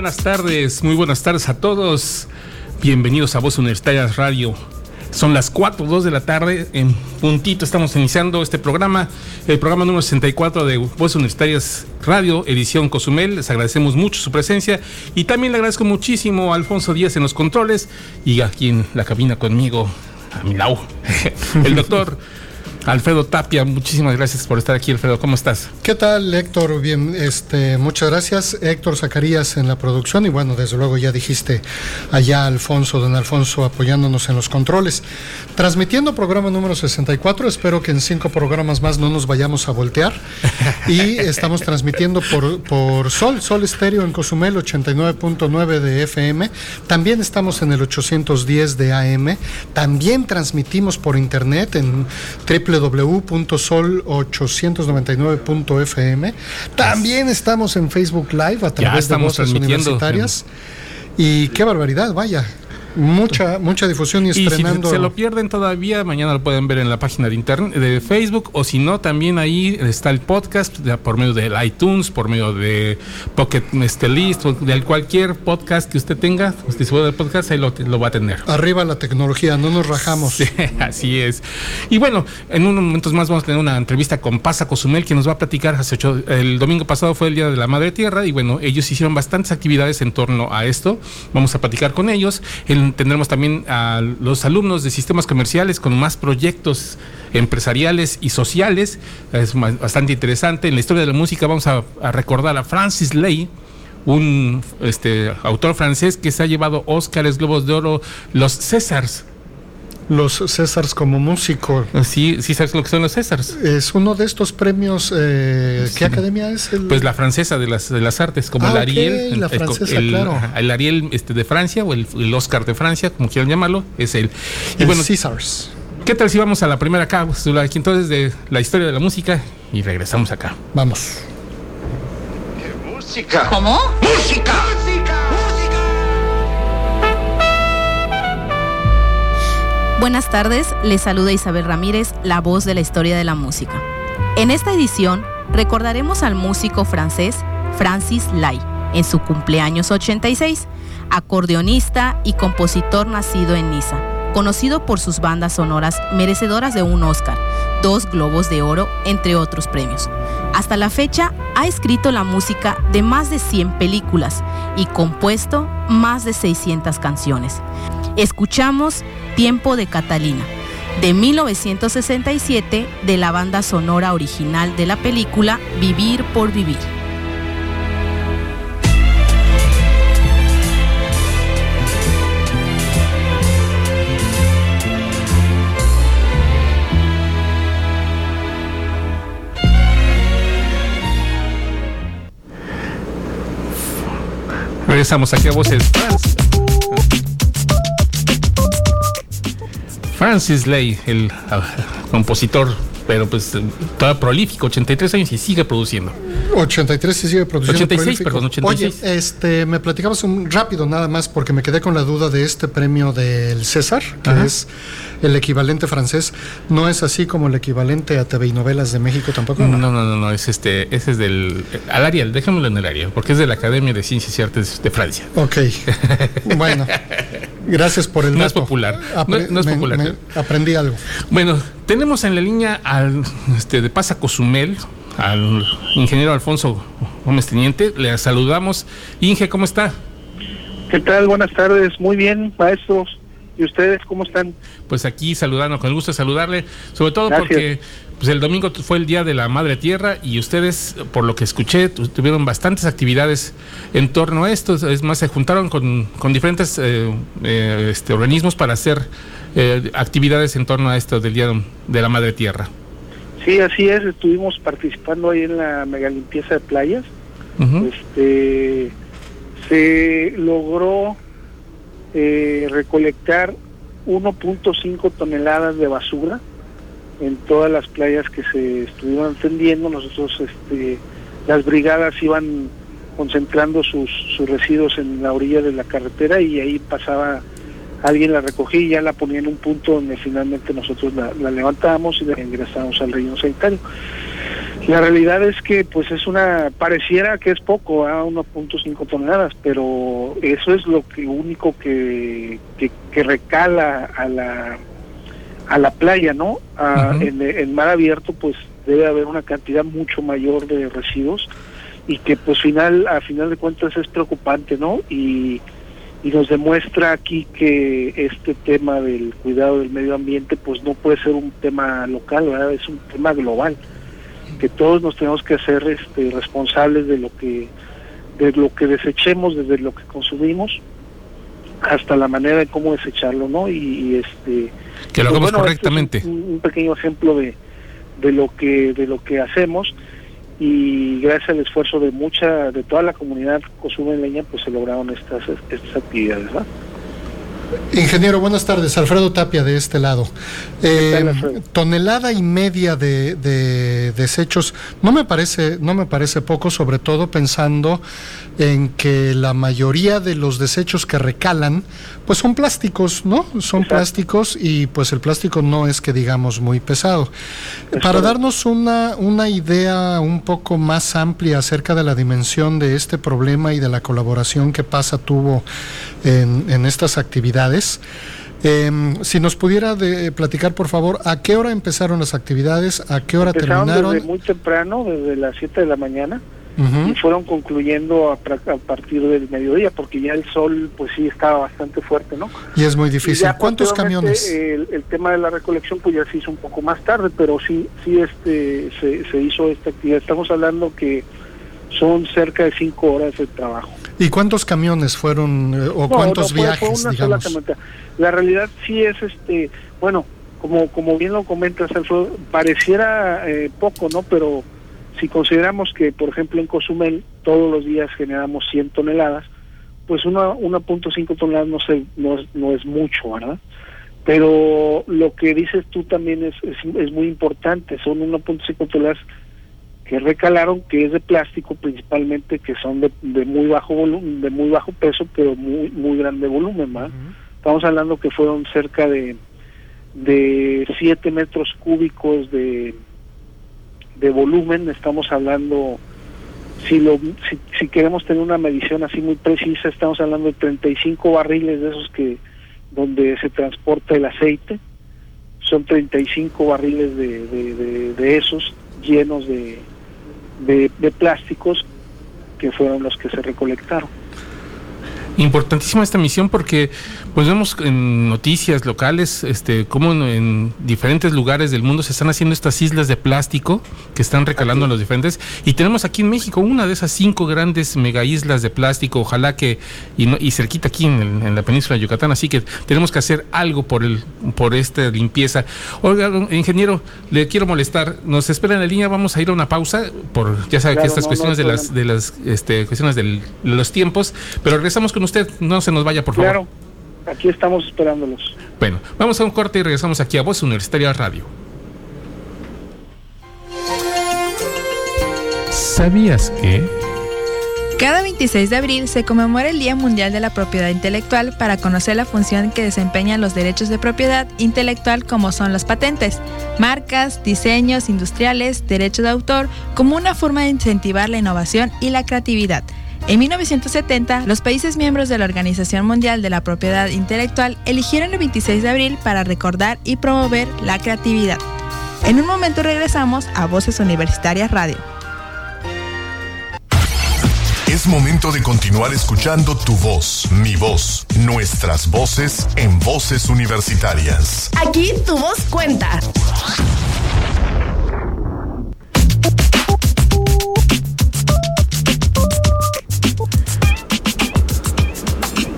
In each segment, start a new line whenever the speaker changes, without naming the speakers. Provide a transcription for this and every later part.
Buenas tardes, muy buenas tardes a todos. Bienvenidos a Voz Universitarias Radio. Son las 4 2 de la tarde, en puntito estamos iniciando este programa, el programa número 64 de Voz Universitarias Radio, edición Cozumel. Les agradecemos mucho su presencia y también le agradezco muchísimo a Alfonso Díaz en los controles y aquí en la cabina conmigo, a mi lado, el doctor Alfredo Tapia, muchísimas gracias por estar aquí, Alfredo. ¿Cómo estás?
¿Qué tal, Héctor? Bien, este, muchas gracias. Héctor Zacarías en la producción y bueno, desde luego ya dijiste allá Alfonso, don Alfonso apoyándonos en los controles. Transmitiendo programa número 64, espero que en cinco programas más no nos vayamos a voltear. Y estamos transmitiendo por, por Sol, Sol Estéreo en Cozumel 89.9 de FM. También estamos en el 810 de AM. También transmitimos por internet en www.sol899.fm. También estamos en Facebook Live a través de voces universitarias. Y qué barbaridad, vaya. Mucha, mucha difusión y estrenando.
Y si se lo pierden todavía, mañana lo pueden ver en la página de internet de Facebook o si no, también ahí está el podcast por medio del iTunes, por medio de Pocket este, List, o de cualquier podcast que usted tenga, usted se de podcast, ahí lo, lo, va a tener.
Arriba la tecnología, no nos rajamos.
Sí, así es. Y bueno, en unos momentos más vamos a tener una entrevista con Pasa Cozumel, que nos va a platicar hace ocho, el domingo pasado fue el Día de la Madre Tierra y bueno, ellos hicieron bastantes actividades en torno a esto. Vamos a platicar con ellos. El tendremos también a los alumnos de sistemas comerciales con más proyectos empresariales y sociales. Es bastante interesante. En la historia de la música vamos a, recordar a Francis Lay, un este, autor francés que se ha llevado Óscares, Globos de Oro, los Césars.
Los Césars como músico.
Sí, sí sabes lo que son los Césars.
Es uno de estos premios. Eh, ¿Qué academia es?
El... Pues la francesa de las, de las artes, como
ah,
el Ariel.
Okay, la
el,
francesa,
el,
claro.
El Ariel este, de Francia o el, el, Oscar de Francia, como quieran llamarlo, es el.
Y el bueno, Césars.
¿Qué tal si vamos a la primera cápsula aquí entonces de la historia de la música y regresamos acá?
Vamos.
¿Qué música?
¿Cómo?
¡Música!
Buenas tardes, les saluda Isabel Ramírez, la voz de la historia de la música. En esta edición recordaremos al músico francés Francis Lai en su cumpleaños 86, acordeonista y compositor nacido en Niza, conocido por sus bandas sonoras merecedoras de un Oscar, dos Globos de Oro, entre otros premios. Hasta la fecha ha escrito la música de más de 100 películas y compuesto más de 600 canciones. Escuchamos Tiempo de Catalina, de 1967, de la banda sonora original de la película Vivir por Vivir.
Regresamos aquí a voces. Francis Lay, el uh, compositor, pero pues todavía prolífico, 83 años y sigue produciendo.
83 y sigue produciendo.
86, prolífico. perdón, 86.
Oye, este, me platicabas un rápido nada más porque me quedé con la duda de este premio del César, que Ajá. es el equivalente francés. ¿No es así como el equivalente a TV y novelas de México tampoco?
No, no, no, no, no es este, ese es del, al Ariel, déjamelo en el Ariel, porque es de la Academia de Ciencias y Artes de Francia.
Ok, bueno. Gracias por el
No
dato.
es popular. No, no es
me,
popular.
me aprendí algo.
Bueno, tenemos en la línea al este, de Pasa Cozumel, al ingeniero Alfonso Gómez Teniente. Le saludamos. Inge, ¿cómo está?
¿Qué tal? Buenas tardes. Muy bien, maestros. ¿Y ustedes cómo están?
Pues aquí saludando, con el gusto de saludarle, sobre todo
Gracias.
porque pues el domingo fue el Día de la Madre Tierra y ustedes, por lo que escuché, tuvieron bastantes actividades en torno a esto. Es más, se juntaron con, con diferentes eh, eh, este, organismos para hacer eh, actividades en torno a esto del Día de la Madre Tierra.
Sí, así es. Estuvimos participando ahí en la mega limpieza de playas. Este Se logró eh, recolectar 1.5 toneladas de basura en todas las playas que se estuvieron atendiendo. Nosotros, este, las brigadas iban concentrando sus, sus residuos en la orilla de la carretera y ahí pasaba alguien la recogía y ya la ponía en un punto donde finalmente nosotros la, la levantábamos y la ingresamos al relleno sanitario. La realidad es que pues es una, pareciera que es poco, a 1.5 toneladas, pero eso es lo que único que, que, que recala a la, a la playa, ¿no? A-
Ujú.
en, en mar abierto pues debe haber una cantidad mucho mayor de residuos y que pues final, a final de cuentas es preocupante, ¿no? Y, y nos demuestra aquí que este tema del cuidado del medio ambiente pues no puede ser un tema local, ¿verdad? Es un tema global que todos nos tenemos que hacer este, responsables de lo que de lo que desechemos desde lo que consumimos hasta la manera de cómo desecharlo no y, y, este
Que lo
pues,
hagamos
bueno,
correctamente.
este es un, un pequeño ejemplo de, de lo que de lo que hacemos y gracias al esfuerzo de mucha de toda la comunidad cosumeña pues se lograron estas estas actividades.
Ingeniero, buenas tardes. Alfredo Tapia de este lado. Eh,
tal,
tonelada y media de, de desechos no me parece no me parece poco, sobre todo pensando en que la mayoría de los desechos que recalan, pues son plásticos, ¿no? Son
Exacto.
plásticos y pues el plástico no es que digamos muy pesado.
Es
Para darnos una, una idea un poco más amplia acerca de la dimensión de este problema y de la colaboración que PASA tuvo en, en estas actividades, em, si nos pudiera de- platicar, por favor, a qué hora empezaron las actividades, a qué hora
Empezaron
terminaron.
desde muy temprano desde las 7 de la mañana Y fueron concluyendo a, partir del mediodía porque ya el sol pues sí estaba bastante fuerte no
Y es muy difícil. ¿Cuántos camiones?
El, el tema de la recolección pues ya se hizo un poco más tarde, pero sí, sí este, se, se hizo esta actividad. Estamos hablando que son cerca de cinco horas de trabajo.
¿Y cuántos camiones fueron eh, o
No,
cuántos
no, fue-
viajes,
fue una sola
digamos?
camioneta. La realidad sí es, este, bueno, como, como bien lo comentas, Alfredo, pareciera eh, poco, ¿no? Pero si consideramos que, por ejemplo, en Cozumel todos los días generamos 100 toneladas, pues una 1.5 toneladas no, se, no, es, no es mucho, ¿verdad? Pero lo que dices tú también es, es, es muy importante, son 1.5 toneladas que recalaron que es de plástico principalmente que son de, de muy bajo volumen de muy bajo peso pero muy muy grande volumen ¿verdad? estamos hablando que fueron cerca de de 7 metros cúbicos de de volumen estamos hablando si lo si, si queremos tener una medición así muy precisa estamos hablando de 35 barriles de esos que donde se transporta el aceite son 35 barriles de, de, de, de esos llenos de, de, de plásticos que fueron los que se recolectaron.
Importantísima esta misión porque pues vemos en noticias locales este cómo en, en diferentes lugares del mundo se están haciendo estas islas de plástico que están recalando en los diferentes. Y tenemos aquí en México una de esas cinco grandes mega islas de plástico ojalá que y, no- y cerquita aquí en, el- en la península de Yucatán. Así que tenemos que hacer algo por el por esta limpieza. Oiga ingeniero le quiero molestar. Nos espera en la línea. Vamos a ir a una pausa por ya sabe que estas
no,
cuestiones de las de las este, cuestiones de los tiempos pero regresamos con usted no se nos vaya por favor
Claro, aquí estamos esperándolos.
bueno, vamos a un corte y regresamos aquí a Voz Universitaria Radio. ¿Sabías que?
Cada 26 de abril se conmemora el Día Mundial de la Propiedad Intelectual para conocer la función que desempeñan los derechos de propiedad intelectual como son las patentes, marcas, diseños industriales, derechos de autor, como una forma de incentivar la innovación y la creatividad. En 1970, los países miembros de la Organización Mundial de la Propiedad Intelectual eligieron el 26 de abril para recordar y promover la creatividad. En un momento regresamos a Voces Universitarias Radio.
Es momento de continuar escuchando tu voz, mi voz, nuestras voces en voces universitarias.
Aquí tu voz cuenta.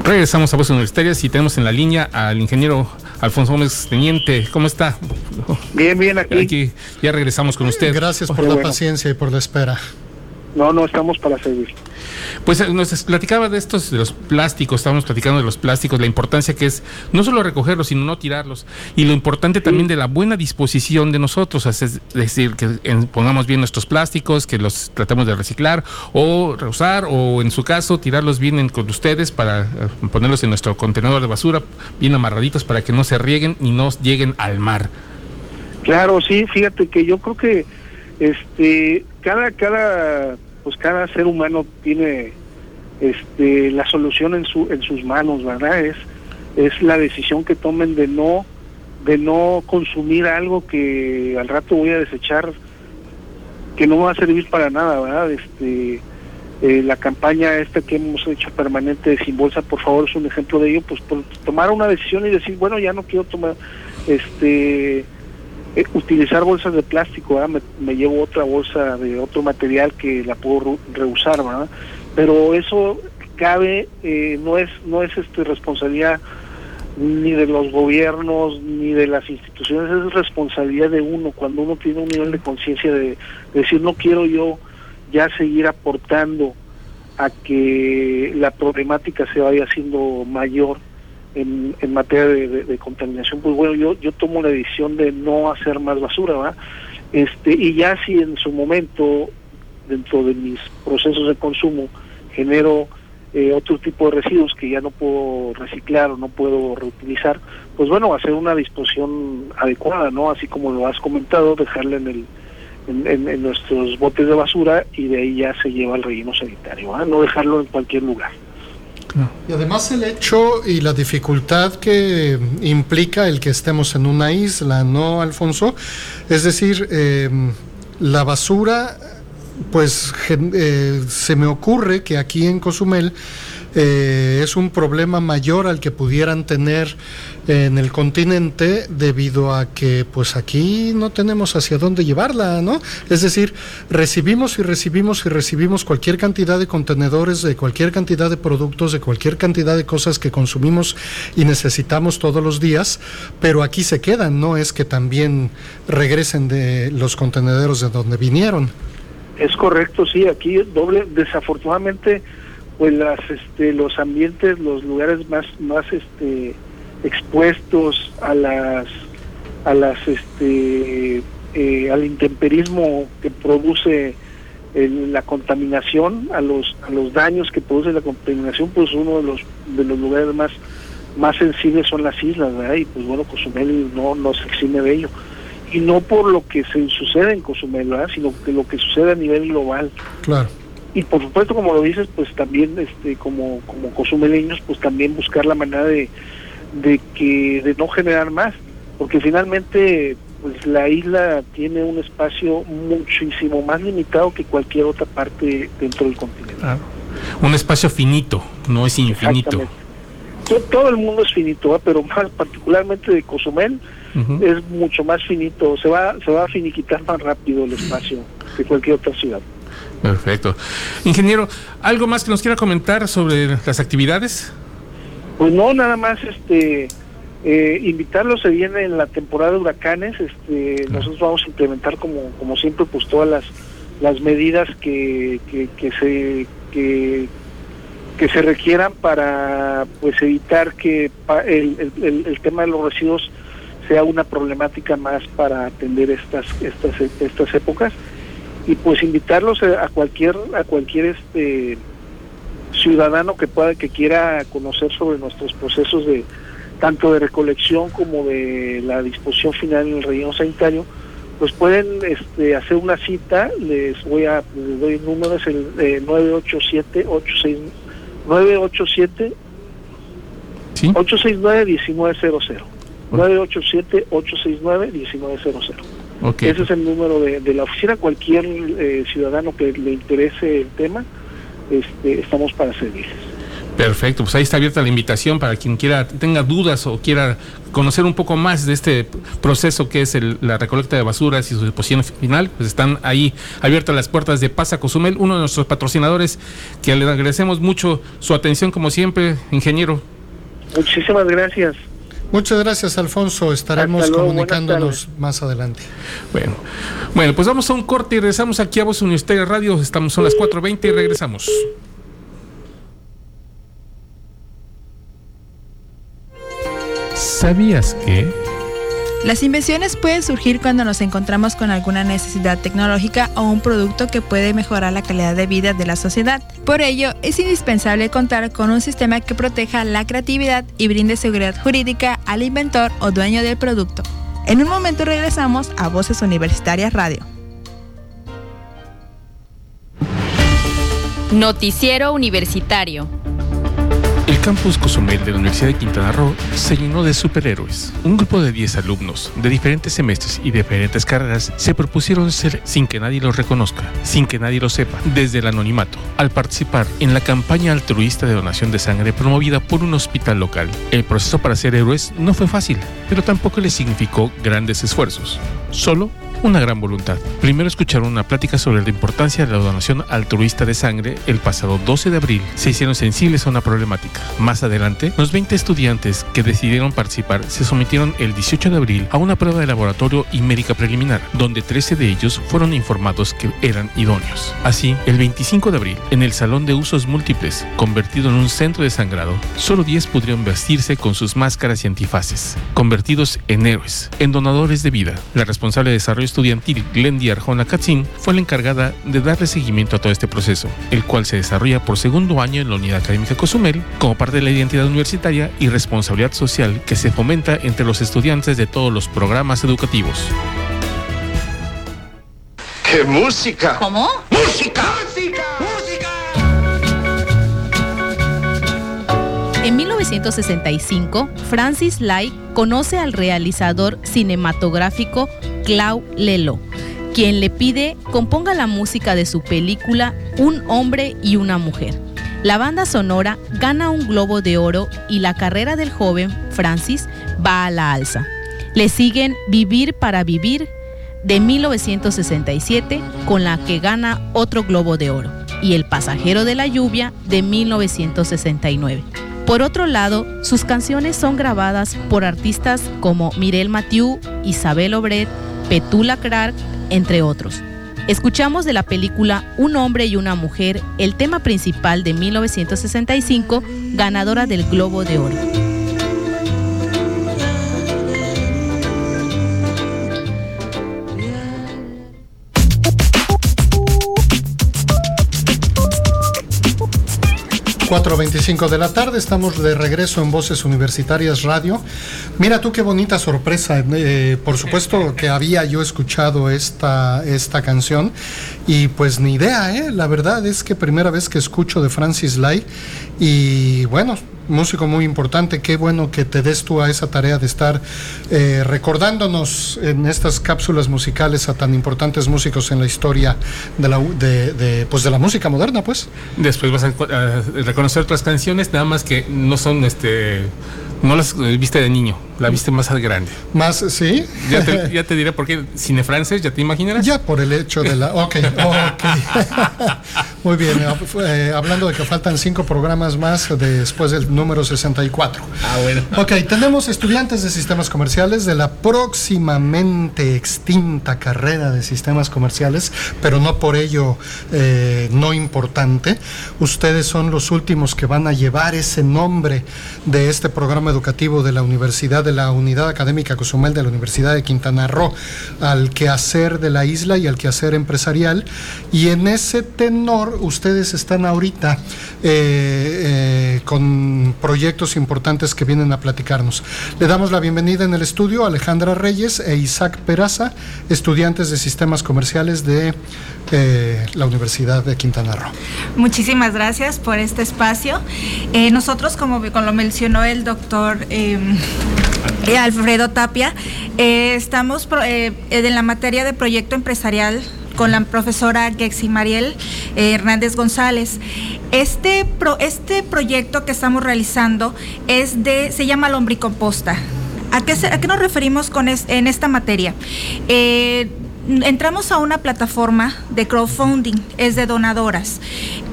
Regresamos a Voz Universitarias y tenemos en la línea al ingeniero Alfonso Gómez Teniente. ¿Cómo está?
Bien, bien, aquí.
Aquí ya regresamos con usted.
Gracias por
Qué
la
bueno.
paciencia y por la espera.
No, no estamos para servir.
Pues eh, nos platicaba de estos, de los plásticos, estábamos platicando de los plásticos, la importancia que es no solo recogerlos, sino no tirarlos. Y lo importante también de la buena disposición de nosotros, es decir, que pongamos bien nuestros plásticos, que los tratemos de reciclar o reusar, o en su caso, tirarlos bien con ustedes para eh, ponerlos en nuestro contenedor de basura, bien amarraditos para que no se rieguen y no lleguen al mar.
Claro, sí, fíjate que yo creo que este cada cada pues cada ser humano tiene este la solución en su en sus manos, ¿verdad? Es es la decisión que tomen de no de no consumir algo que al rato voy a desechar que no va a servir para nada, ¿verdad? Este eh, la campaña esta que hemos hecho permanente de sin bolsa, por favor, es un ejemplo de ello, pues por tomar una decisión y decir, bueno, ya no quiero tomar este eh, utilizar bolsas de plástico, me, llevo otra bolsa de otro material que la puedo reusar, ¿verdad? Pero eso cabe, eh, no es no es este responsabilidad ni de los gobiernos ni de las instituciones, es responsabilidad de uno cuando uno tiene un nivel de conciencia de, decir no quiero yo ya seguir aportando a que la problemática se vaya haciendo mayor en, materia de, contaminación, pues bueno, yo, yo tomo la decisión de no hacer más basura, ¿va? Este, y ya si en su momento, dentro de mis procesos de consumo, genero eh, otro tipo de residuos que ya no puedo reciclar o no puedo reutilizar, pues bueno, hacer una disposición adecuada, ¿no? Así como lo has comentado, dejarla en el en, nuestros botes de basura y de ahí ya se lleva al relleno sanitario, ¿va? no dejarlo en cualquier lugar.
Y además el hecho y la dificultad que implica el que estemos en una isla, ¿no, Alfonso? Es decir, em, la basura, pues eh, se me ocurre que aquí en Cozumel eh, es un problema mayor al que pudieran tener en el continente debido a que pues aquí no tenemos hacia dónde llevarla, ¿no? Es decir, recibimos y recibimos y recibimos cualquier cantidad de contenedores, de cualquier cantidad de productos, de cualquier cantidad de cosas que consumimos y necesitamos todos los días, pero aquí se quedan, no es que también regresen de los contenederos de donde vinieron.
Es correcto, sí, aquí doble, desafortunadamente, pues las, este, los ambientes, los lugares más, más, este, expuestos a las a las este eh, al intemperismo que produce la contaminación a los a los daños que produce la contaminación pues uno de los de los lugares más más sensibles son las islas ¿verdad? y pues bueno Cozumel no no se exime de ello y no por lo que se sucede en Cozumel ¿verdad? sino que lo que sucede a nivel global
claro
y por supuesto como lo dices pues también este como como cozumeleños pues también buscar la manera de de que de no generar más, porque finalmente pues la isla tiene un espacio muchísimo más limitado que cualquier otra parte dentro del continente.
Un espacio finito, no es infinito.
Todo, el mundo es finito, pero más particularmente de Cozumel es mucho más finito, se va se va a finiquitar más rápido el espacio que cualquier otra ciudad.
Perfecto. Ingeniero, ¿algo más que nos quiera comentar sobre las actividades?
Pues no, nada más este eh, invitarlos, se viene en la temporada de huracanes, este, nosotros vamos a implementar como, como siempre pues todas las, las medidas que, que, se que, que se requieran para pues evitar que el, el, tema de los residuos sea una problemática más para atender estas estas estas épocas. Y pues invitarlos a cualquier a cualquier este ciudadano que pueda que quiera conocer sobre nuestros procesos de tanto de recolección como de la disposición final en el relleno sanitario pues pueden este, hacer una cita. Les voy a les doy el número es el eh, 987 86 987 ¿Sí? 869 1900 987 869 1900 okay. ese es el número de, de la oficina cualquier eh, ciudadano que le interese el tema este, estamos para servirles.
Perfecto, pues ahí está abierta la invitación para quien quiera, tenga dudas o quiera conocer un poco más de este proceso que es la recolecta de basuras y su disposición final, pues están ahí abiertas las puertas de Pasa Cozumel, uno de nuestros patrocinadores, que le agradecemos mucho su atención como siempre, ingeniero.
Muchísimas gracias.
Muchas gracias, Alfonso. Estaremos comunicándonos más adelante.
Bueno, bueno, pues vamos a un corte y regresamos aquí a Voz Universitaria Radio. Estamos son las 4.20 y regresamos. ¿Sabías que?
Las invenciones pueden surgir cuando nos encontramos con alguna necesidad tecnológica o un producto que puede mejorar la calidad de vida de la sociedad. Por ello, es indispensable contar con un sistema que proteja la creatividad y brinde seguridad jurídica al inventor o dueño del producto. En un momento regresamos a Voces Universitarias Radio.
Noticiero Universitario
el campus Cozumel de la Universidad de Quintana Roo se llenó de superhéroes. Un grupo de 10 alumnos de diferentes semestres y diferentes carreras se propusieron ser sin que nadie los reconozca, sin que nadie lo sepa, desde el anonimato, al participar en la campaña altruista de donación de sangre promovida por un hospital local. El proceso para ser héroes no fue fácil, pero tampoco les significó grandes esfuerzos. Solo una gran voluntad. Primero escucharon una plática sobre la importancia de la donación altruista de sangre el pasado 12 de abril. Se hicieron sensibles a una problemática. Más adelante, los 20 estudiantes que decidieron participar se sometieron el 18 de abril a una prueba de laboratorio y médica preliminar, donde 13 de ellos fueron informados que eran idóneos. Así, el 25 de abril, en el Salón de Usos Múltiples, convertido en un centro de sangrado, solo 10 pudieron vestirse con sus máscaras y antifaces, convertidos en héroes, en donadores de vida. La responsable de desarrollo estudiantil Glendy Arjona Katzin fue la encargada de darle seguimiento a todo este proceso, el cual se desarrolla por segundo año en la Unidad Académica Cozumel como parte de la identidad universitaria y responsabilidad social que se fomenta entre los estudiantes de todos los programas educativos.
¡Qué música!
¿Cómo?
¡Música! ¡Música! ¡Música!
En 1965, Francis Lai conoce al realizador cinematográfico Clau Lelo, quien le pide componga la música de su película Un hombre y una mujer. La banda sonora gana un globo de oro y la carrera del joven Francis va a la alza. Le siguen Vivir para Vivir de 1967 con la que gana otro globo de oro y El pasajero de la lluvia de 1969. Por otro lado, sus canciones son grabadas por artistas como Mirel Mathieu, Isabel Obret, Petula Clark, entre otros. Escuchamos de la película Un hombre y una mujer el tema principal de 1965, ganadora del Globo de Oro.
4.25 de la tarde, estamos de regreso en Voces Universitarias Radio. Mira tú qué bonita sorpresa. eh, por supuesto que había yo escuchado esta, esta canción y pues ni idea, ¿eh? La verdad es que primera vez que escucho de Francis Lai y bueno, músico muy importante, qué bueno que te des tú a esa tarea de estar eh, recordándonos en estas cápsulas musicales a tan importantes músicos en la historia de la, de, pues de la música moderna, pues.
Después vas a, a reconocer otras canciones, nada más que no son este no las viste de niño, la viste más al grande.
Más, sí.
Ya te, ya te diré por qué. Cine francés, ¿ya te imaginarás?
Ya por el hecho de la. Ok, ok. Muy bien. Eh, hablando de que faltan cinco programas más después del número 64.
Ah, bueno.
Ok, tenemos estudiantes de sistemas comerciales de la próximamente extinta carrera de sistemas comerciales, pero no por ello eh, no importante. Ustedes son los últimos que van a llevar ese nombre de este programa educativo de la Universidad, de la Unidad Académica Cozumel de la Universidad de Quintana Roo, al quehacer de la isla y al quehacer empresarial. Y en ese tenor, ustedes están ahorita eh, eh, con proyectos importantes que vienen a platicarnos. Le damos la bienvenida en el estudio a Alejandra Reyes e Isaac Peraza, estudiantes de sistemas comerciales de eh, la Universidad de Quintana Roo.
Muchísimas gracias por este espacio. Nosotros, como, como, lo mencionó el doctor eh, Alfredo Tapia, estamos en la materia de proyecto empresarial con la profesora Gexi Mariel Hernández González. Este, este proyecto que estamos realizando es de, se llama lombricomposta. ¿A qué, ¿A qué nos referimos en esta materia? Eh, entramos a una plataforma de crowdfunding, es de donadoras.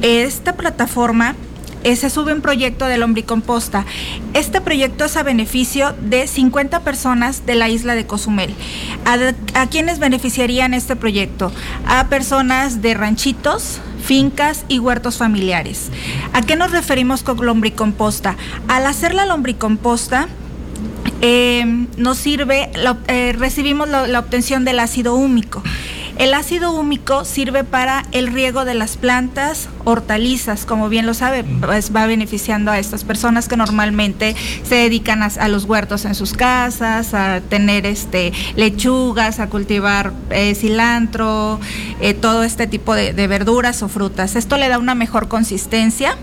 Esta plataforma se sube un proyecto de lombricomposta. Este proyecto es a beneficio de 50 personas de la isla de Cozumel. ¿A, a quiénes beneficiarían este proyecto? A personas de ranchitos, fincas y huertos familiares. ¿A qué nos referimos con lombricomposta? Al hacer la lombricomposta, eh, nos sirve, eh, recibimos la obtención del ácido húmico. El ácido húmico sirve para el riego de las plantas, hortalizas, como bien lo sabe, pues va beneficiando a estas personas que normalmente se dedican a, los huertos en sus casas, a tener este lechugas, a cultivar eh, cilantro, eh, todo este tipo de, de verduras o frutas. Esto le da una mejor consistencia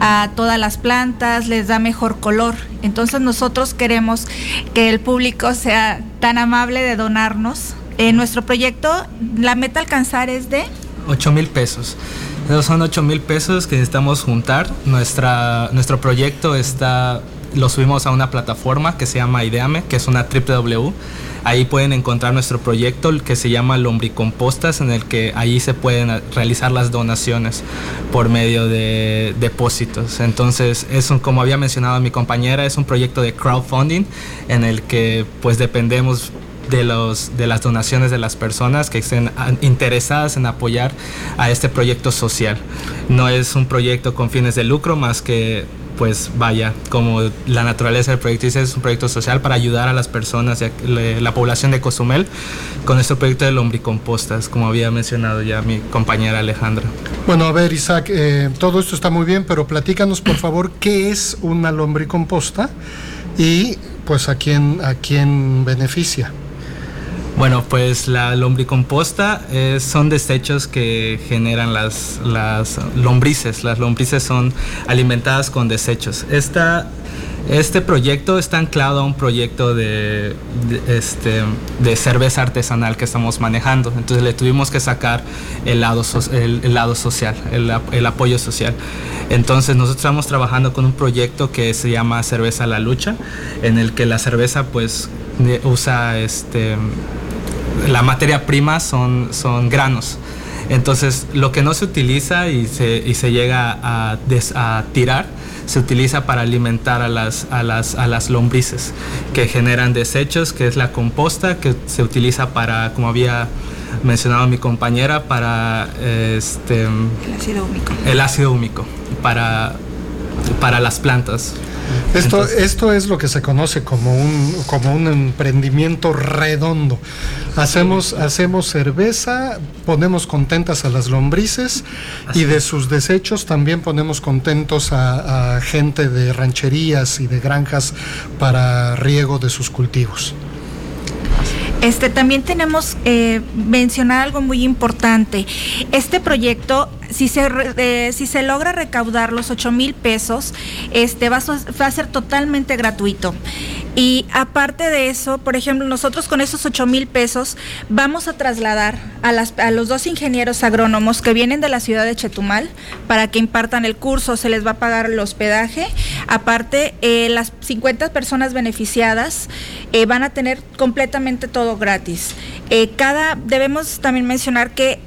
a todas las plantas, les da mejor color. Entonces nosotros queremos que el público sea tan amable de donarnos nuestro proyecto, la meta alcanzar es de...
8 mil pesos. Esos son 8 mil pesos que necesitamos juntar. Nuestra, nuestro proyecto está, lo subimos a una plataforma que se llama Ideame, que es una www. Ahí pueden encontrar nuestro proyecto que se llama Lombricompostas, en el que ahí se pueden realizar las donaciones por medio de depósitos. Entonces, es un, como había mencionado mi compañera, es un proyecto de crowdfunding en el que pues dependemos de, los, de las donaciones de las personas que estén interesadas en apoyar a este proyecto social. No es un proyecto con fines de lucro más que pues vaya, como la naturaleza del proyecto dice, es un proyecto social para ayudar a las personas, la población de Cozumel, con este proyecto de lombricompostas, como había mencionado ya mi compañera Alejandra.
Bueno, a ver, Isaac, eh, todo esto está muy bien, pero platícanos, por favor, qué es una lombricomposta y pues a quién, a quién beneficia.
Bueno, pues la lombricomposta son desechos que generan las, las lombrices. Las lombrices son alimentadas con desechos. este proyecto está anclado a un proyecto de, este, de cerveza artesanal que estamos manejando. Entonces le tuvimos que sacar el lado, el, lado social, el, el, apoyo social. Entonces nosotros estamos trabajando con un proyecto que se llama Cerveza la Lucha, en el que la cerveza pues usa este la materia prima son, son granos. Entonces, lo que no se utiliza y se, y se llega a, a, tirar, se utiliza para alimentar a las, a, las, a las lombrices, que generan desechos, que es la composta, que se utiliza para, como había mencionado mi compañera, para este,
el ácido húmico.
El ácido húmico, para, para las plantas.
Esto, esto es lo que se conoce como un, como un emprendimiento redondo. Hacemos, hacemos cerveza, ponemos contentas a las lombrices y de sus desechos también ponemos contentos a, a gente de rancherías y de granjas para riego de sus cultivos.
Este, también tenemos eh, mencionar algo muy importante. Este proyecto, si se, eh, si se logra recaudar los 8 mil pesos, este, va, a ser totalmente gratuito. Y aparte de eso, por ejemplo, nosotros con esos 8 mil pesos vamos a trasladar a, las, a, los dos ingenieros agrónomos que vienen de la ciudad de Chetumal para que impartan el curso, se les va a pagar el hospedaje. Aparte, eh, las 50 personas beneficiadas eh, van a tener completamente todo gratis. Eh, cada, debemos también mencionar que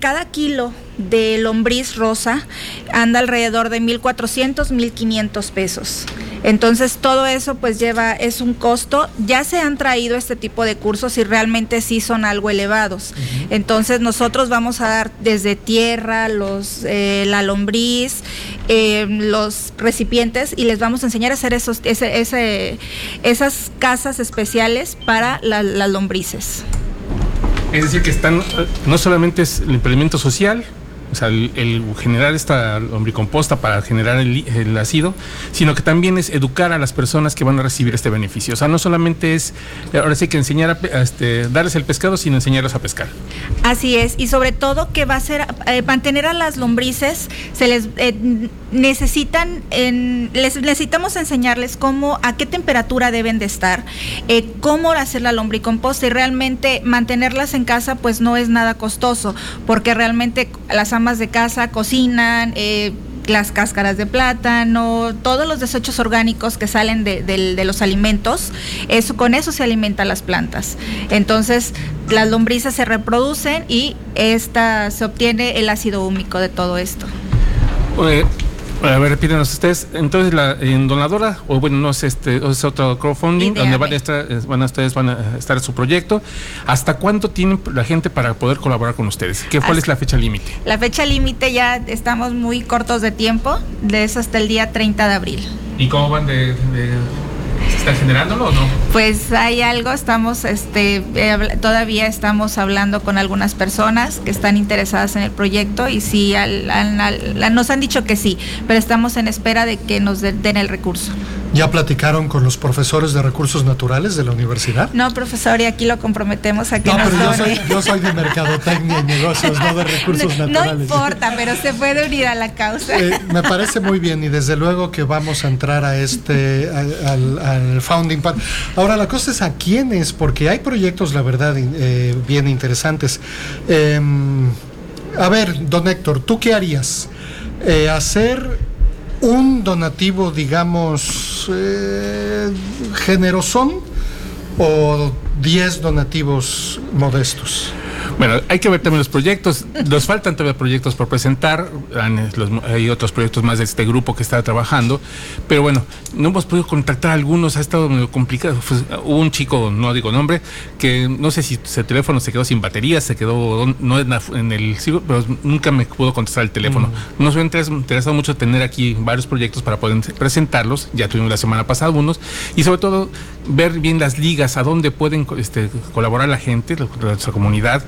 cada kilo de lombriz rosa anda alrededor de 1.400, 1.500 pesos. Entonces todo eso pues lleva, es un costo. Ya se han traído este tipo de cursos y realmente sí son algo elevados. Entonces nosotros vamos a dar desde tierra, los, eh, la lombriz, eh, los recipientes y les vamos a enseñar a hacer esos, ese, esas casas especiales para las lombrices.
Es decir, que están, no solamente es el emprendimiento social, sea, el, generar esta lombricomposta para generar el, ácido, sino que también es educar a las personas que van a recibir este beneficio. O sea, no solamente es, ahora sí que enseñar a, este, darles el pescado, sino enseñarlos a pescar.
Así es, y sobre todo que va a ser, eh, mantener a las lombrices, se les eh, necesitan, les necesitamos enseñarles cómo, a qué temperatura deben de estar, eh, cómo hacer la lombricomposta y realmente mantenerlas en casa pues no es nada costoso, porque realmente las amas de casa cocinan, eh, las cáscaras de plátano, todos los desechos orgánicos que salen de, los alimentos, eso, con eso se alimentan las plantas. Entonces, las lombrices se reproducen y esta, se obtiene el ácido húmico de todo esto.
A ver, repítenos ustedes. Entonces, la, en Donadora, o bueno, no es este, es otro crowdfunding, donde van a estar, van a, ustedes van a estar su proyecto. ¿Hasta cuánto tienen la gente para poder colaborar con ustedes? ¿Qué, ¿Cuál es la fecha límite?
La fecha límite ya estamos muy cortos de tiempo, de eso hasta el día 30 de abril.
¿Y cómo van de ¿Están generándolo o no?
Pues hay algo, estamos, este, eh, todavía estamos hablando con algunas personas que están interesadas en el proyecto y sí, nos han dicho que sí, pero estamos en espera de que nos den el recurso.
¿Ya platicaron con los profesores de recursos naturales de la universidad?
No, profesor, y aquí lo comprometemos a que
no, pero yo soy, yo soy, de mercadotecnia y negocios, no de recursos naturales.
No importa, pero se puede unir a la causa.
Eh, me parece muy bien y desde luego que vamos a entrar a este, al, Founding Pad. Ahora, la cosa es a quiénes, porque hay proyectos, la verdad, eh, bien interesantes. Em, a ver, don Héctor, ¿tú qué harías? Eh, hacer un donativo, digamos, eh, generosón o 10 donativos modestos?
Bueno, hay que ver también los proyectos. Nos faltan todavía proyectos por presentar. Hay otros proyectos más de este grupo que está trabajando. Pero bueno, no hemos podido contactar a algunos. Ha estado medio complicado. Hubo un chico, no digo nombre, que no sé si su teléfono se quedó sin batería, se quedó no en, el pero nunca me pudo contestar el teléfono. Mm. Nos ha interesado mucho tener aquí varios proyectos para poder presentarlos. Ya tuvimos la semana pasada unos. Y sobre todo ver bien las ligas, a dónde pueden este, colaborar la gente, nuestra comunidad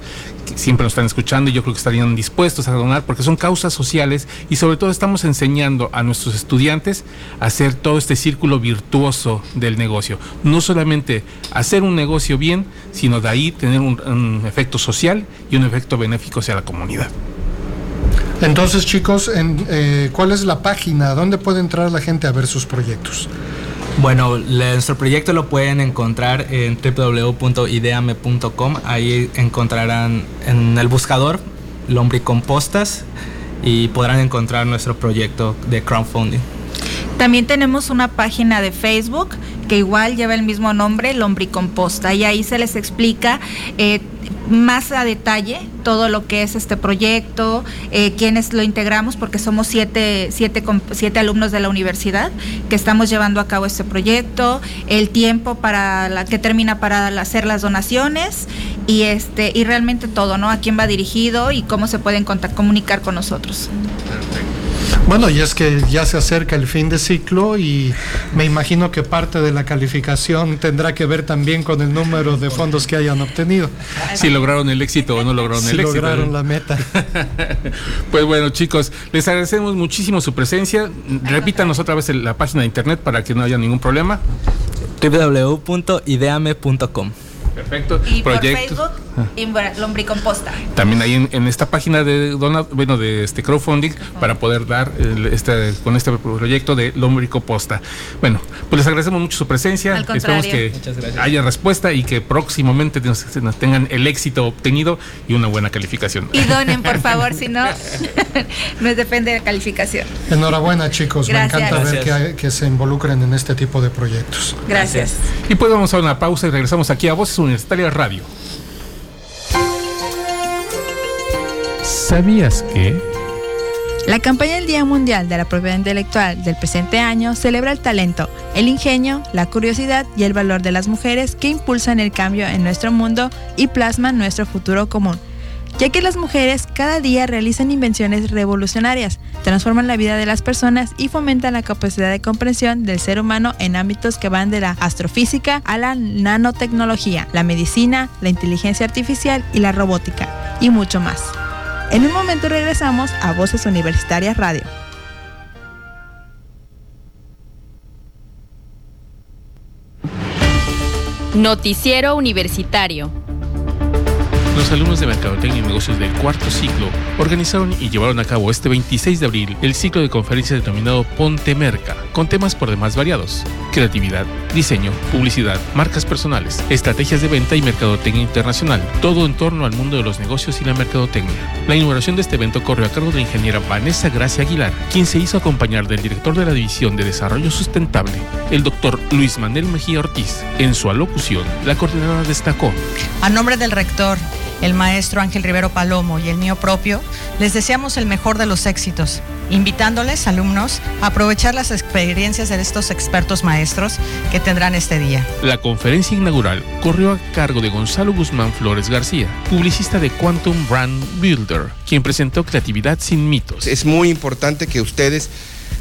siempre nos están escuchando y yo creo que estarían dispuestos a donar porque son causas sociales y sobre todo estamos enseñando a nuestros estudiantes a hacer todo este círculo virtuoso del negocio. No solamente hacer un negocio bien, sino de ahí tener un, efecto social y un efecto benéfico hacia la comunidad.
Entonces chicos, en, eh, ¿cuál es la página? ¿Dónde puede entrar la gente a ver sus proyectos?
Bueno, nuestro proyecto lo pueden encontrar en www.ideame.com. Ahí encontrarán en el buscador lombricompostas y podrán encontrar nuestro proyecto de crowdfunding.
También tenemos una página de Facebook que igual lleva el mismo nombre, Lombricomposta, y ahí se les explica eh, más a detalle todo lo que es este proyecto, eh, quienes lo integramos, porque somos siete, siete, siete, alumnos de la universidad que estamos llevando a cabo este proyecto, el tiempo para la que termina para hacer las donaciones y este y realmente todo, ¿no? A quién va dirigido y cómo se pueden comunicar con nosotros.
Bueno, y es que ya se acerca el fin de ciclo y me imagino que parte de la calificación tendrá que ver también con el número de fondos que hayan obtenido.
Si lograron el éxito o no lograron el éxito.
Si lograron la meta.
pues bueno, chicos, les agradecemos muchísimo su presencia. Repítanos otra vez la página de internet para que no haya ningún problema.
www.ideame.com
Perfecto.
Y por Facebook, ah. Lombricomposta.
También ahí en, esta página de dona, bueno, de este crowdfunding para poder dar este, con este proyecto de Lombricomposta. Bueno, pues les agradecemos mucho su presencia. Esperamos que haya respuesta y que próximamente nos, tengan el éxito obtenido y una buena calificación.
Y donen, por favor, si no, no depende de calificación.
Enhorabuena, chicos. Me encanta ver que, que, se involucren en este tipo de proyectos.
Gracias.
Y pues vamos a una pausa y regresamos aquí a Voces Universitaria Radio. ¿Sabías que?
La campaña del Día Mundial de la Propiedad Intelectual del presente año celebra el talento, el ingenio, la curiosidad y el valor de las mujeres que impulsan el cambio en nuestro mundo y plasman nuestro futuro común ya que las mujeres cada día realizan invenciones revolucionarias, transforman la vida de las personas y fomentan la capacidad de comprensión del ser humano en ámbitos que van de la astrofísica a la nanotecnología, la medicina, la inteligencia artificial y la robótica, y mucho más. En un momento regresamos a Voces Universitarias Radio.
Noticiero Universitario
los alumnos de Mercadotecnia y Negocios del cuarto ciclo organizaron y llevaron a cabo este 26 de abril el ciclo de conferencias denominado Ponte Merca, con temas por demás variados: creatividad, diseño, publicidad, marcas personales, estrategias de venta y mercadotecnia internacional, todo en torno al mundo de los negocios y la mercadotecnia. La inauguración de este evento corrió a cargo de la ingeniera Vanessa Gracia Aguilar, quien se hizo acompañar del director de la División de Desarrollo Sustentable, el doctor Luis Manuel Mejía Ortiz. En su alocución, la coordinadora destacó:
A nombre del rector, el maestro Ángel Rivero Palomo y el mío propio, les deseamos el mejor de los éxitos, invitándoles, alumnos, a aprovechar las experiencias de estos expertos maestros que tendrán este día.
La conferencia inaugural corrió a cargo de Gonzalo Guzmán Flores García, publicista de Quantum Brand Builder, quien presentó Creatividad sin mitos.
Es muy importante que ustedes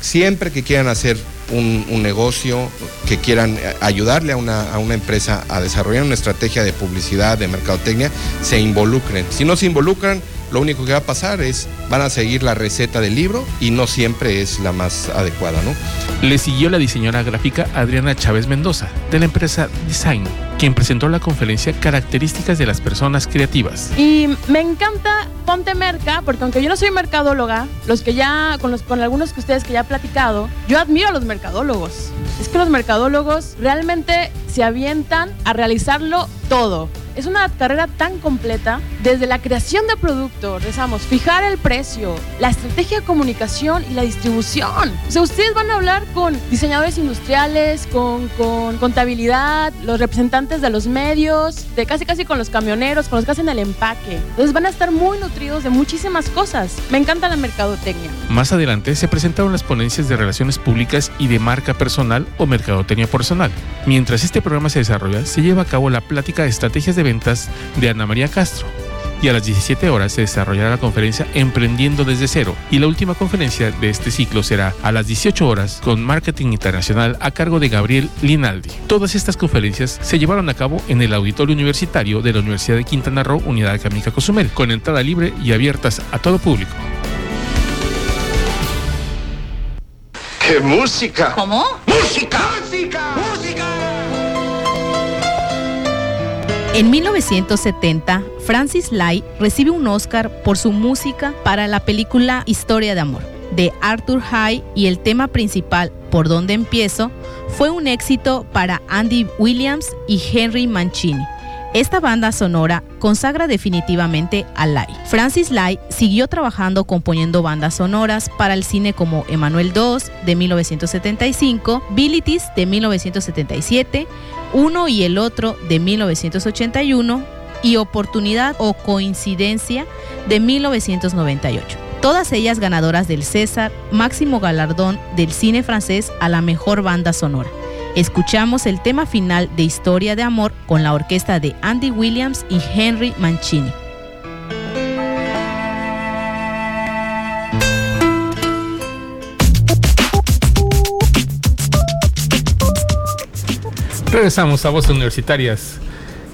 siempre que quieran hacer un, negocio, que quieran ayudarle a una, a una empresa a desarrollar una estrategia de publicidad, de mercadotecnia, se involucren. Si no se involucran, lo único que va a pasar es van a seguir la receta del libro y no siempre es la más adecuada, ¿no?
Le siguió la diseñadora gráfica Adriana Chávez Mendoza, de la empresa Design, quien presentó la conferencia Características de las personas creativas.
Y me encanta Ponte Merca, porque aunque yo no soy mercadóloga, los que ya, con, los, con algunos que ustedes que ya he platicado, yo admiro a los mercadólogos. Es que los mercadólogos realmente se avientan a realizarlo todo. Es una carrera tan completa, desde la creación de producto, rezamos, fijar el precio, la estrategia de comunicación y la distribución. O sea, ustedes van a hablar con diseñadores industriales, con, con contabilidad, los representantes de los medios, de casi casi con los camioneros, con los que hacen el empaque. Entonces van a estar muy nutridos de muchísimas cosas. Me encanta la mercadotecnia.
Más adelante se presentaron las ponencias de relaciones públicas y de marca personal o mercadotecnia personal. Mientras este programa se desarrolla, se lleva a cabo la plática de estrategias de ventas de Ana María Castro. Y a las 17 horas se desarrollará la conferencia Emprendiendo desde cero. Y la última conferencia de este ciclo será a las 18 horas con Marketing Internacional a cargo de Gabriel Linaldi. Todas estas conferencias se llevaron a cabo en el Auditorio Universitario de la Universidad de Quintana Roo, Unidad Académica Cozumel, con entrada libre y abiertas a todo público.
¡Qué música!
¿Cómo?
¡Música! ¡Música!
En 1970, Francis Lai recibe un Oscar por su música para la película Historia de Amor de Arthur High y el tema principal Por dónde empiezo fue un éxito para Andy Williams y Henry Mancini. Esta banda sonora consagra definitivamente a Lai. Francis Lai siguió trabajando componiendo bandas sonoras para el cine como Emanuel II de 1975, Bilitis de 1977, Uno y el Otro de 1981 y Oportunidad o Coincidencia de 1998. Todas ellas ganadoras del César, máximo galardón del cine francés a la mejor banda sonora. Escuchamos el tema final de Historia de Amor con la orquesta de Andy Williams y Henry Mancini.
Regresamos a Voces Universitarias.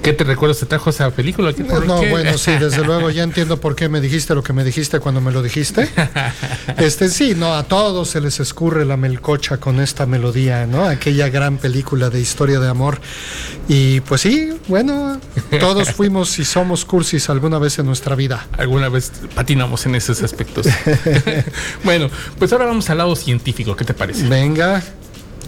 ¿Qué te recuerdas? ¿Te trajo esa película?
no, bueno, sí, desde luego ya entiendo por qué me dijiste lo que me dijiste cuando me lo dijiste. Este sí, no, a todos se les escurre la melcocha con esta melodía, ¿no? Aquella gran película de historia de amor. Y pues sí, bueno, todos fuimos y somos cursis alguna vez en nuestra vida.
Alguna vez patinamos en esos aspectos. bueno, pues ahora vamos al lado científico, ¿qué te parece?
Venga.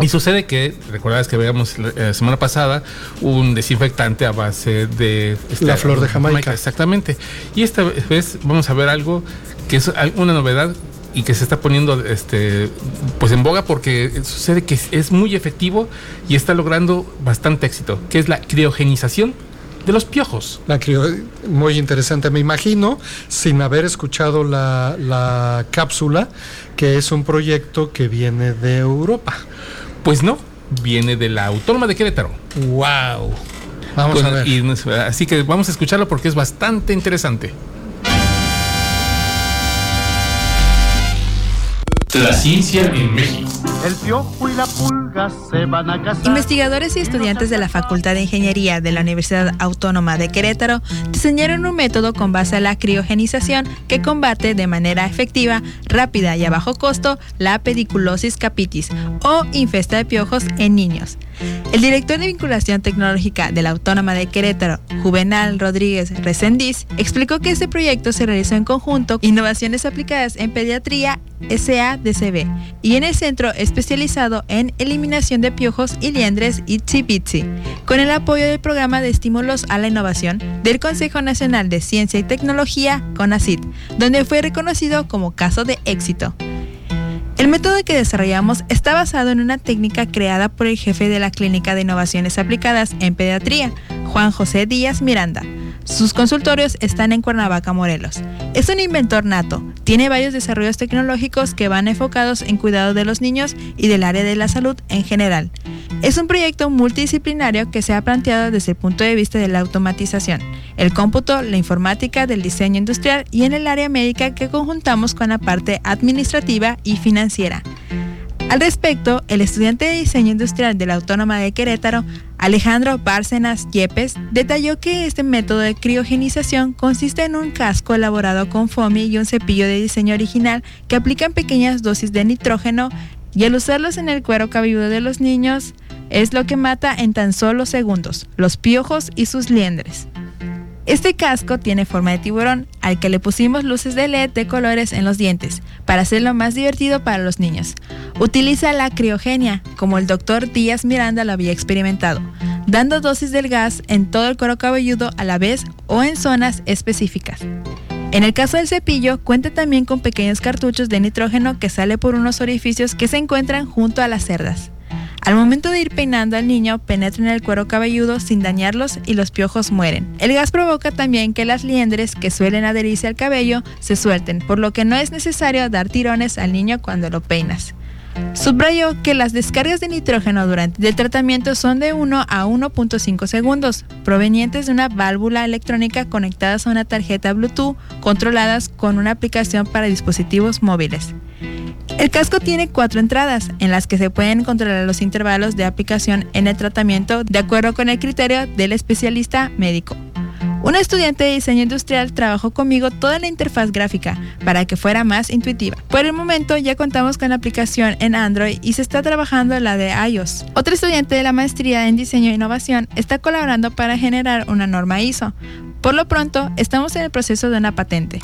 Y sucede que, recordabas que veíamos la semana pasada un desinfectante a base de...
la flor de Jamaica.
Exactamente. Y esta vez vamos a ver algo que es una novedad y que se está poniendo este pues en boga porque sucede que es muy efectivo y está logrando bastante éxito, que es la criogenización de los piojos.
La muy interesante, me imagino, sin haber escuchado la, la cápsula, que es un proyecto que viene de Europa.
Pues no, viene de la Autónoma de Querétaro.
¡Wow! Vamos a ver.
así que vamos a escucharlo porque es bastante interesante. La ciencia en México.
El piojo y la pulga se van a casar.
Investigadores y estudiantes de la Facultad de Ingeniería de la Universidad Autónoma de Querétaro diseñaron un método con base a la criogenización que combate de manera efectiva, rápida y a bajo costo la pediculosis capitis o infesta de piojos en niños. El director de vinculación tecnológica de la Autónoma de Querétaro, Juvenal Rodríguez Resendiz, explicó que este proyecto se realizó en conjunto Innovaciones aplicadas en pediatría SADCB y en el Centro Especializado en Eliminación de Piojos y Liendres ITSI con el apoyo del Programa de Estímulos a la Innovación del Consejo Nacional de Ciencia y Tecnología, CONACYT, donde fue reconocido como caso de éxito. El método que desarrollamos está basado en una técnica creada por el jefe de la Clínica de Innovaciones Aplicadas en Pediatría, Juan José Díaz Miranda. Sus consultorios están en Cuernavaca, Morelos. Es un inventor nato. Tiene varios desarrollos tecnológicos que van enfocados en cuidado de los niños y del área de la salud en general. Es un proyecto multidisciplinario que se ha planteado desde el punto de vista de la automatización, el cómputo, la informática, del diseño industrial y en el área médica que conjuntamos con la parte administrativa y financiera. Al respecto, el estudiante de diseño industrial de la Autónoma de Querétaro, Alejandro Bárcenas Yepes, detalló que este método de criogenización consiste en un casco elaborado con foamy y un cepillo de diseño original que aplican pequeñas dosis de nitrógeno y al usarlos en el cuero cabelludo de los niños es lo que mata en tan solo segundos los piojos y sus liendres. Este casco tiene forma de tiburón, al que le pusimos luces de LED de colores en los dientes, para hacerlo más divertido para los niños. Utiliza la criogenia, como el doctor Díaz Miranda lo había experimentado, dando dosis del gas en todo el cuero cabelludo a la vez o en zonas específicas. En el caso del cepillo, cuenta también con pequeños cartuchos de nitrógeno que sale por unos orificios que se encuentran junto a las cerdas. Al momento de ir peinando al niño, penetra en el cuero cabelludo sin dañarlos y los piojos mueren. El gas provoca también que las liendres que suelen adherirse al cabello se suelten, por lo que no es necesario dar tirones al niño cuando lo peinas. Subrayó que las descargas de nitrógeno durante el tratamiento son de 1 a 1.5 segundos, provenientes de una válvula electrónica conectadas a una tarjeta Bluetooth controladas con una aplicación para dispositivos móviles. El casco tiene cuatro entradas en las que se pueden controlar los intervalos de aplicación en el tratamiento de acuerdo con el criterio del especialista médico. Un estudiante de diseño industrial trabajó conmigo toda la interfaz gráfica para que fuera más intuitiva. Por el momento ya contamos con la aplicación en Android y se está trabajando la de iOS. Otro estudiante de la maestría en diseño e innovación está colaborando para generar una norma ISO. Por lo pronto, estamos en el proceso de una patente.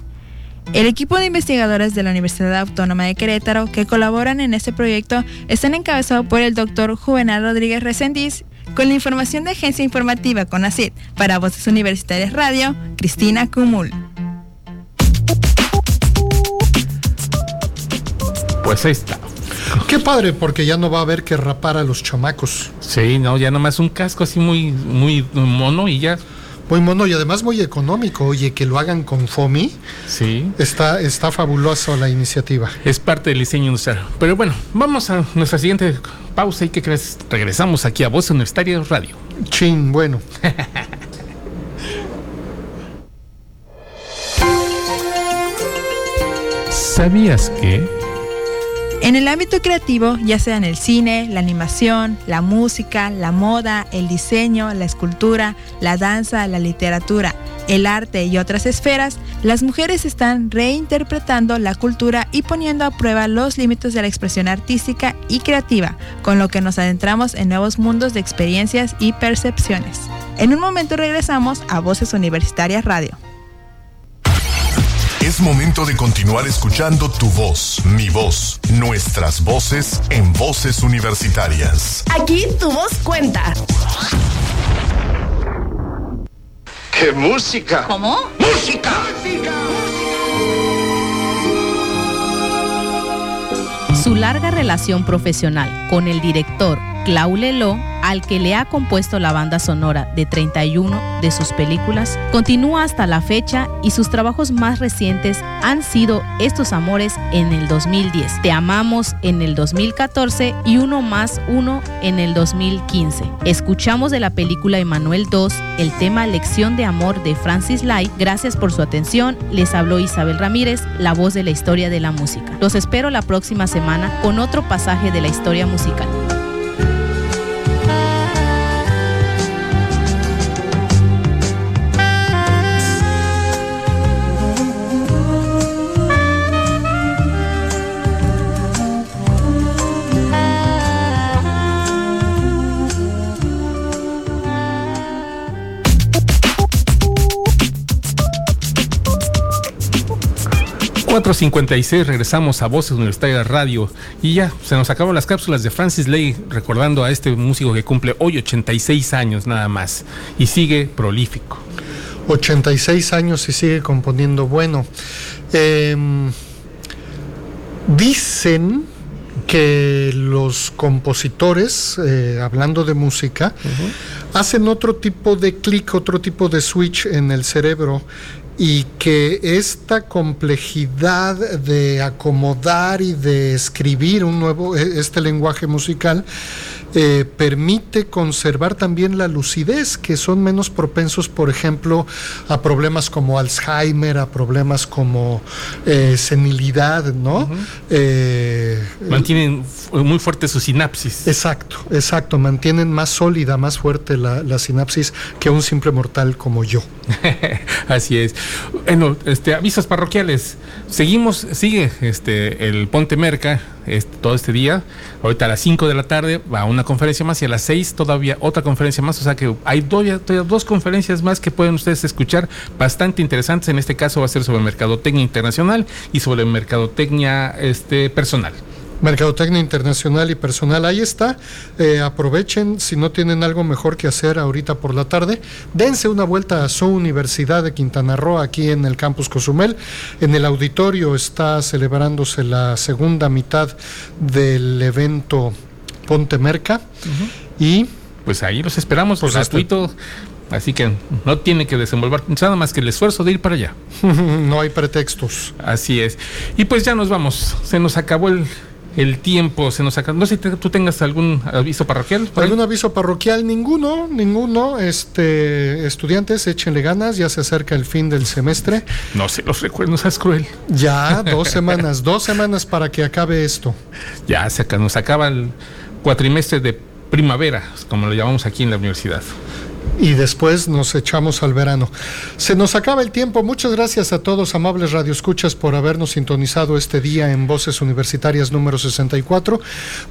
El equipo de investigadores de la Universidad Autónoma de Querétaro que colaboran en este proyecto están encabezados por el doctor Juvenal Rodríguez Resendiz, con la información de Agencia Informativa CONACID para Voces Universitarias Radio, Cristina Cumul.
Pues ahí está.
Qué padre, porque ya no va a haber que rapar a los chamacos.
Sí, no, ya nomás un casco así muy, muy mono y ya
muy mono y además muy económico. Oye, que lo hagan con FOMI.
Sí.
Está, está fabuloso la iniciativa.
Es parte del diseño industrial. Pero bueno, vamos a nuestra siguiente pausa y que crees, regresamos aquí a Voz Universitaria Radio.
Chin, bueno.
¿Sabías que?
En el ámbito creativo, ya sea en el cine, la animación, la música, la moda, el diseño, la escultura, la danza, la literatura, el arte y otras esferas, las mujeres están reinterpretando la cultura y poniendo a prueba los límites de la expresión artística y creativa, con lo que nos adentramos en nuevos mundos de experiencias y percepciones. En un momento regresamos a Voces Universitarias Radio.
Es momento de continuar escuchando tu voz, mi voz, nuestras voces en voces universitarias.
Aquí tu voz cuenta.
¡Qué música!
¿Cómo?
¡Música!
Su larga relación profesional con el director Clau Lelo al que le ha compuesto la banda sonora de 31 de sus películas, continúa hasta la fecha y sus trabajos más recientes han sido Estos Amores en el 2010, Te Amamos en el 2014 y Uno más Uno en el 2015. Escuchamos de la película Emanuel 2 el tema Lección de Amor de Francis Lai. Gracias por su atención. Les habló Isabel Ramírez, la voz de la historia de la música. Los espero la próxima semana con otro pasaje de la historia musical.
4.56 regresamos a Voces Universitarias Radio y ya se nos acaban las cápsulas de Francis Lay recordando a este músico que cumple hoy 86 años nada más y sigue prolífico.
86 años y sigue componiendo bueno. Em, dicen que los compositores, eh, hablando de música, hacen otro tipo de clic, otro tipo de switch en el cerebro y que esta complejidad de acomodar y de escribir un nuevo e, este lenguaje musical eh, permite conservar también la lucidez, que son menos propensos, por ejemplo, a problemas como Alzheimer, a problemas como eh, senilidad, ¿no?
Eh, mantienen muy fuerte su sinapsis.
Exacto, exacto, mantienen más sólida, más fuerte la, la sinapsis que un simple mortal como yo.
Así es. Bueno, este, avisos parroquiales. Seguimos, sigue este, el Ponte Merca este, todo este día. Ahorita a las 5 de la tarde va una conferencia más y a las 6 todavía otra conferencia más. O sea que hay todavía, dos conferencias más que pueden ustedes escuchar bastante interesantes. En este caso va a ser sobre mercadotecnia internacional y sobre mercadotecnia este, personal.
Mercadotecnia internacional y personal, ahí está. Eh, aprovechen, si no tienen algo mejor que hacer ahorita por la tarde, dense una vuelta a su Universidad de Quintana Roo, aquí en el campus Cozumel. En el auditorio está celebrándose la segunda mitad del evento Ponte Merca. Y.
Pues ahí los esperamos, pues gratuito. Así que no tiene que desenvolver nada más que el esfuerzo de ir para allá.
no hay pretextos.
Así es. Y pues ya nos vamos. Se nos acabó el, el tiempo se nos acaba. No sé si tú tengas algún aviso parroquial.
¿Algún aviso parroquial? Ninguno, ninguno. Este, estudiantes, échenle ganas, ya se acerca el fin del semestre.
No se los recuerdo, es cruel.
Ya, dos semanas, dos semanas para que acabe esto.
Ya, se, nos acaba el cuatrimestre de primavera, como lo llamamos aquí en la universidad
y después nos echamos al verano. Se nos acaba el tiempo. Muchas gracias a todos, amables radioescuchas, por habernos sintonizado este día en Voces Universitarias número 64.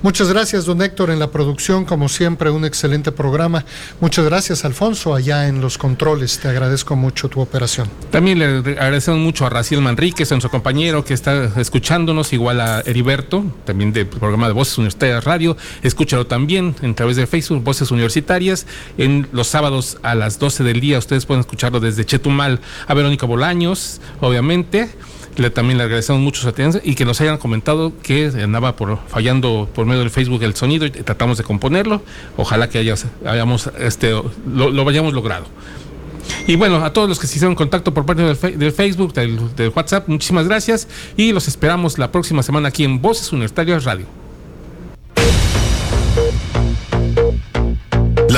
Muchas gracias, don Héctor, en la producción, como siempre, un excelente programa. Muchas gracias, Alfonso, allá en los controles. Te agradezco mucho tu operación.
También le agradecemos mucho a Raciel Manríquez, a nuestro compañero que está escuchándonos, igual a Heriberto, también del programa de Voces Universitarias Radio. Escúchalo también en través de Facebook, Voces Universitarias, en los sábados a las 12 del día. Ustedes pueden escucharlo desde Chetumal a Verónica Bolaños, obviamente. Le, también le agradecemos mucho su atención y que nos hayan comentado que andaba por fallando por medio del Facebook el sonido y tratamos de componerlo. Ojalá que hayamos este, lo, hayamos logrado. Y bueno, a todos los que se hicieron contacto por parte del, Facebook, del, del, WhatsApp, muchísimas gracias y los esperamos la próxima semana aquí en Voces Universitarias Radio.